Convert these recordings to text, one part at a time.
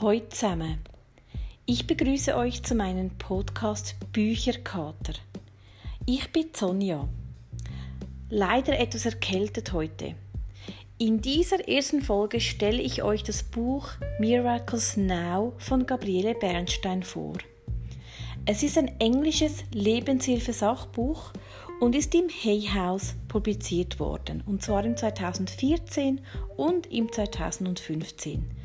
Hallo zusammen. Ich begrüße euch zu meinem Podcast Bücherkater. Ich bin Sonja. Leider etwas erkältet heute. In dieser ersten Folge stelle ich euch das Buch Miracles Now von Gabriele Bernstein vor. Es ist ein englisches Lebenshilfe-Sachbuch und ist im Hay House publiziert worden, und zwar im 2014 und im 2015.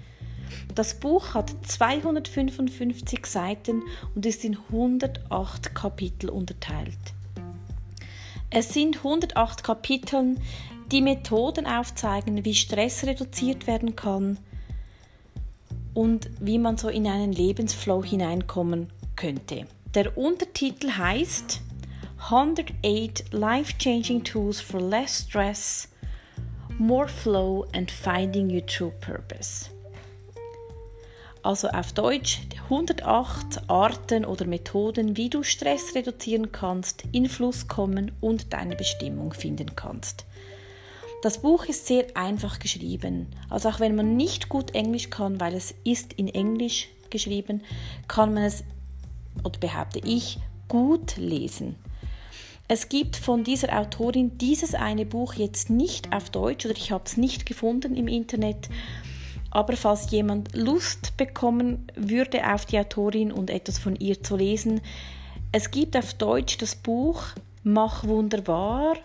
Das Buch hat 255 Seiten und ist in 108 Kapitel unterteilt. Es sind 108 Kapitel, die Methoden aufzeigen, wie Stress reduziert werden kann und wie man so in einen Lebensflow hineinkommen könnte. Der Untertitel heißt 108 Life-Changing Tools for Less Stress, More Flow and Finding Your True Purpose. Also auf Deutsch 108 Arten oder Methoden, wie du Stress reduzieren kannst, in Fluss kommen und deine Bestimmung finden kannst. Das Buch ist sehr einfach geschrieben. Also auch wenn man nicht gut Englisch kann, weil es ist in Englisch geschrieben, kann man es, oder behaupte ich, gut lesen. Es gibt von dieser Autorin dieses eine Buch jetzt nicht auf Deutsch oder ich habe es nicht gefunden im Internet. Aber falls jemand Lust bekommen würde auf die Autorin und etwas von ihr zu lesen, es gibt auf Deutsch das Buch Mach wunderbar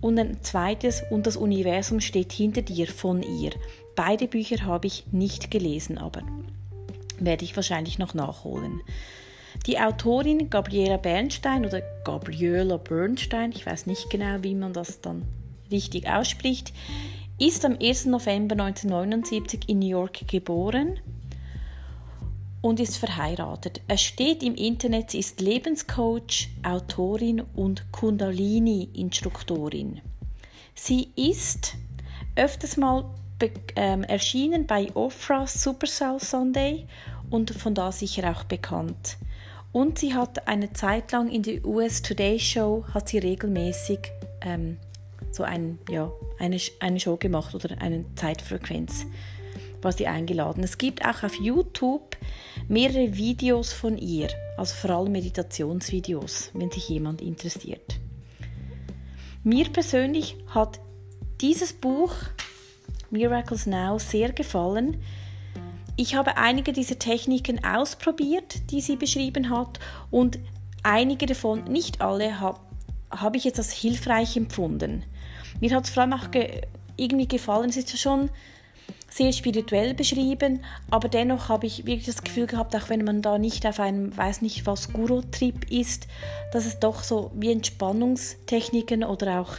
und ein zweites und das Universum steht hinter dir von ihr. Beide Bücher habe ich nicht gelesen, aber werde ich wahrscheinlich noch nachholen. Die Autorin Gabriela Bernstein oder Gabriela Bernstein, ich weiß nicht genau, wie man das dann richtig ausspricht, ist am 1. November 1979 in New York geboren und ist verheiratet. Es steht im Internet, sie ist Lebenscoach, Autorin und Kundalini-Instruktorin. Sie ist öfters mal ähm, erschienen bei Ofra's Super Soul Sunday und von da sicher auch bekannt. Und sie hat eine Zeit lang in der US Today Show hat sie regelmäßig ähm, so ein, ja, eine, eine Show gemacht oder eine Zeitfrequenz war sie eingeladen. Es gibt auch auf YouTube mehrere Videos von ihr, also vor allem Meditationsvideos, wenn sich jemand interessiert. Mir persönlich hat dieses Buch Miracles Now sehr gefallen. Ich habe einige dieser Techniken ausprobiert, die sie beschrieben hat, und einige davon, nicht alle, habe hab ich jetzt als hilfreich empfunden. Mir hat es vor allem auch ge irgendwie gefallen, es ist ja schon sehr spirituell beschrieben, aber dennoch habe ich wirklich das Gefühl gehabt, auch wenn man da nicht auf einem, weiß nicht was, Guru-Trip ist, dass es doch so wie Entspannungstechniken oder auch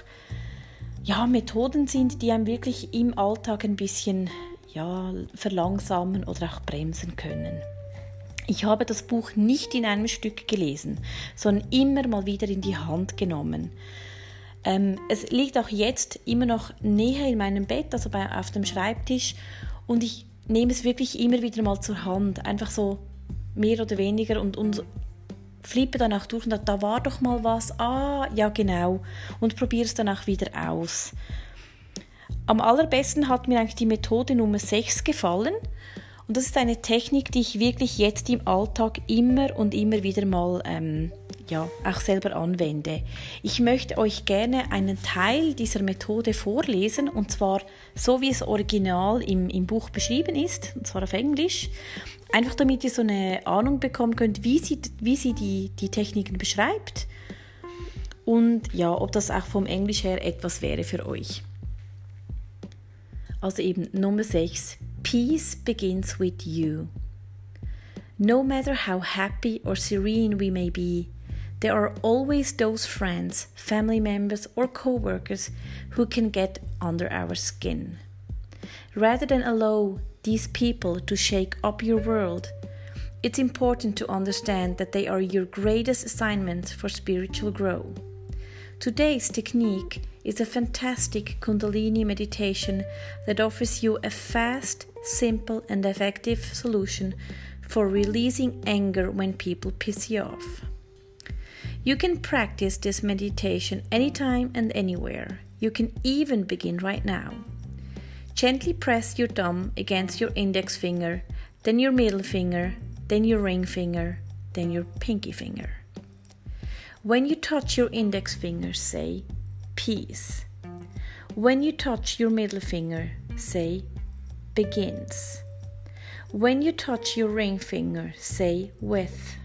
ja, Methoden sind, die einem wirklich im Alltag ein bisschen ja, verlangsamen oder auch bremsen können. Ich habe das Buch nicht in einem Stück gelesen, sondern immer mal wieder in die Hand genommen. Ähm, es liegt auch jetzt immer noch näher in meinem Bett, also bei, auf dem Schreibtisch. Und ich nehme es wirklich immer wieder mal zur Hand, einfach so mehr oder weniger und, und flippe dann auch durch und da, war doch mal was, ah, ja genau. Und probiere es dann auch wieder aus. Am allerbesten hat mir eigentlich die Methode Nummer 6 gefallen. Und das ist eine Technik, die ich wirklich jetzt im Alltag immer und immer wieder mal ähm, ja, auch selber anwende. Ich möchte euch gerne einen Teil dieser Methode vorlesen und zwar so wie es original im, im Buch beschrieben ist, und zwar auf Englisch. Einfach damit ihr so eine Ahnung bekommen könnt, wie sie, wie sie die, die Techniken beschreibt und ja, ob das auch vom Englisch her etwas wäre für euch. Also eben Nummer 6. Peace begins with you. No matter how happy or serene we may be, there are always those friends, family members, or co workers who can get under our skin. Rather than allow these people to shake up your world, it's important to understand that they are your greatest assignment for spiritual growth. Today's technique is a fantastic Kundalini meditation that offers you a fast, simple, and effective solution for releasing anger when people piss you off. You can practice this meditation anytime and anywhere. You can even begin right now. Gently press your thumb against your index finger, then your middle finger, then your ring finger, then your pinky finger. When you touch your index finger, say peace. When you touch your middle finger, say begins. When you touch your ring finger, say with.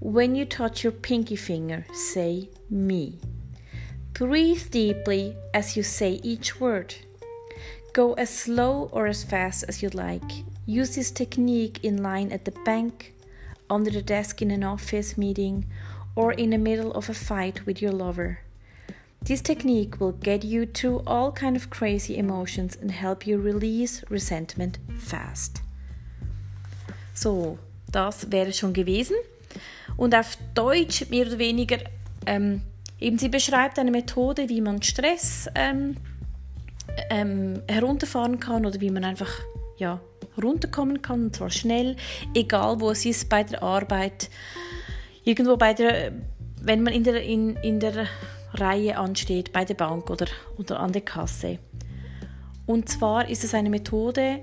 When you touch your pinky finger, say me. Breathe deeply as you say each word. Go as slow or as fast as you like. Use this technique in line at the bank, under the desk in an office meeting, or in the middle of a fight with your lover. This technique will get you through all kind of crazy emotions and help you release resentment fast. So, das wäre schon gewesen. Und auf Deutsch mehr oder weniger, ähm, eben sie beschreibt eine Methode, wie man Stress ähm, ähm, herunterfahren kann oder wie man einfach ja, runterkommen kann, und zwar schnell, egal wo es ist, bei der Arbeit, irgendwo bei der, wenn man in der, in, in der Reihe ansteht, bei der Bank oder, oder an der Kasse. Und zwar ist es eine Methode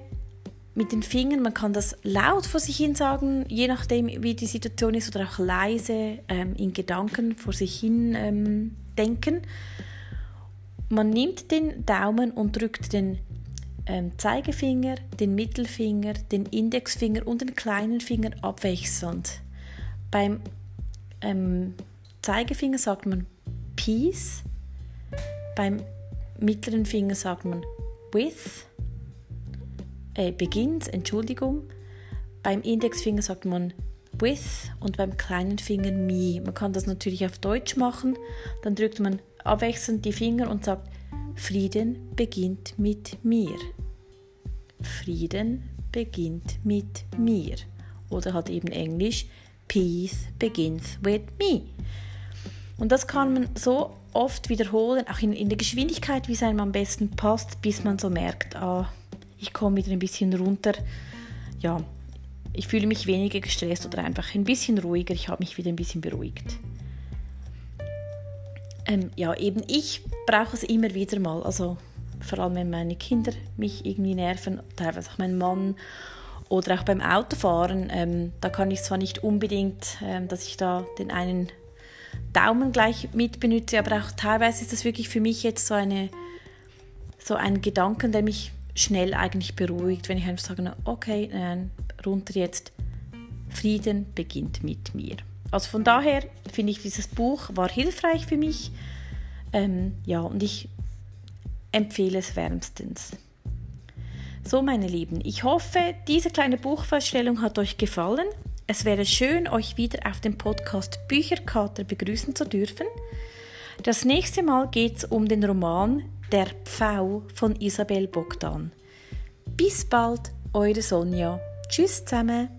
mit den Fingern, man kann das laut vor sich hin sagen, je nachdem wie die Situation ist, oder auch leise ähm, in Gedanken vor sich hin ähm, denken. Man nimmt den Daumen und drückt den ähm, Zeigefinger, den Mittelfinger, den Indexfinger und den kleinen Finger abwechselnd. Beim ähm, Zeigefinger sagt man Peace, beim mittleren Finger sagt man with, äh, begins, Entschuldigung. Beim Indexfinger sagt man with und beim kleinen Finger me. Man kann das natürlich auf Deutsch machen. Dann drückt man abwechselnd die Finger und sagt Frieden beginnt mit mir. Frieden beginnt mit mir. Oder halt eben Englisch Peace begins with me. Und das kann man so oft wiederholen, auch in, in der Geschwindigkeit, wie es einem am besten passt, bis man so merkt, ah, ich komme wieder ein bisschen runter. Ja, ich fühle mich weniger gestresst oder einfach ein bisschen ruhiger. Ich habe mich wieder ein bisschen beruhigt. Ähm, ja, eben ich brauche es immer wieder mal. Also vor allem, wenn meine Kinder mich irgendwie nerven, teilweise auch mein Mann oder auch beim Autofahren. Ähm, da kann ich zwar nicht unbedingt, ähm, dass ich da den einen Daumen gleich mit benutze, aber auch teilweise ist das wirklich für mich jetzt so eine so ein Gedanken, der mich schnell eigentlich beruhigt, wenn ich einfach sage, okay, nein, runter jetzt. Frieden beginnt mit mir. Also von daher finde ich, dieses Buch war hilfreich für mich. Ähm, ja, und ich empfehle es wärmstens. So, meine Lieben, ich hoffe, diese kleine Buchvorstellung hat euch gefallen. Es wäre schön, euch wieder auf dem Podcast Bücherkater begrüßen zu dürfen. Das nächste Mal geht es um den Roman Der Pfau von Isabel Bogdan. Bis bald, eure Sonja. Tschüss zusammen.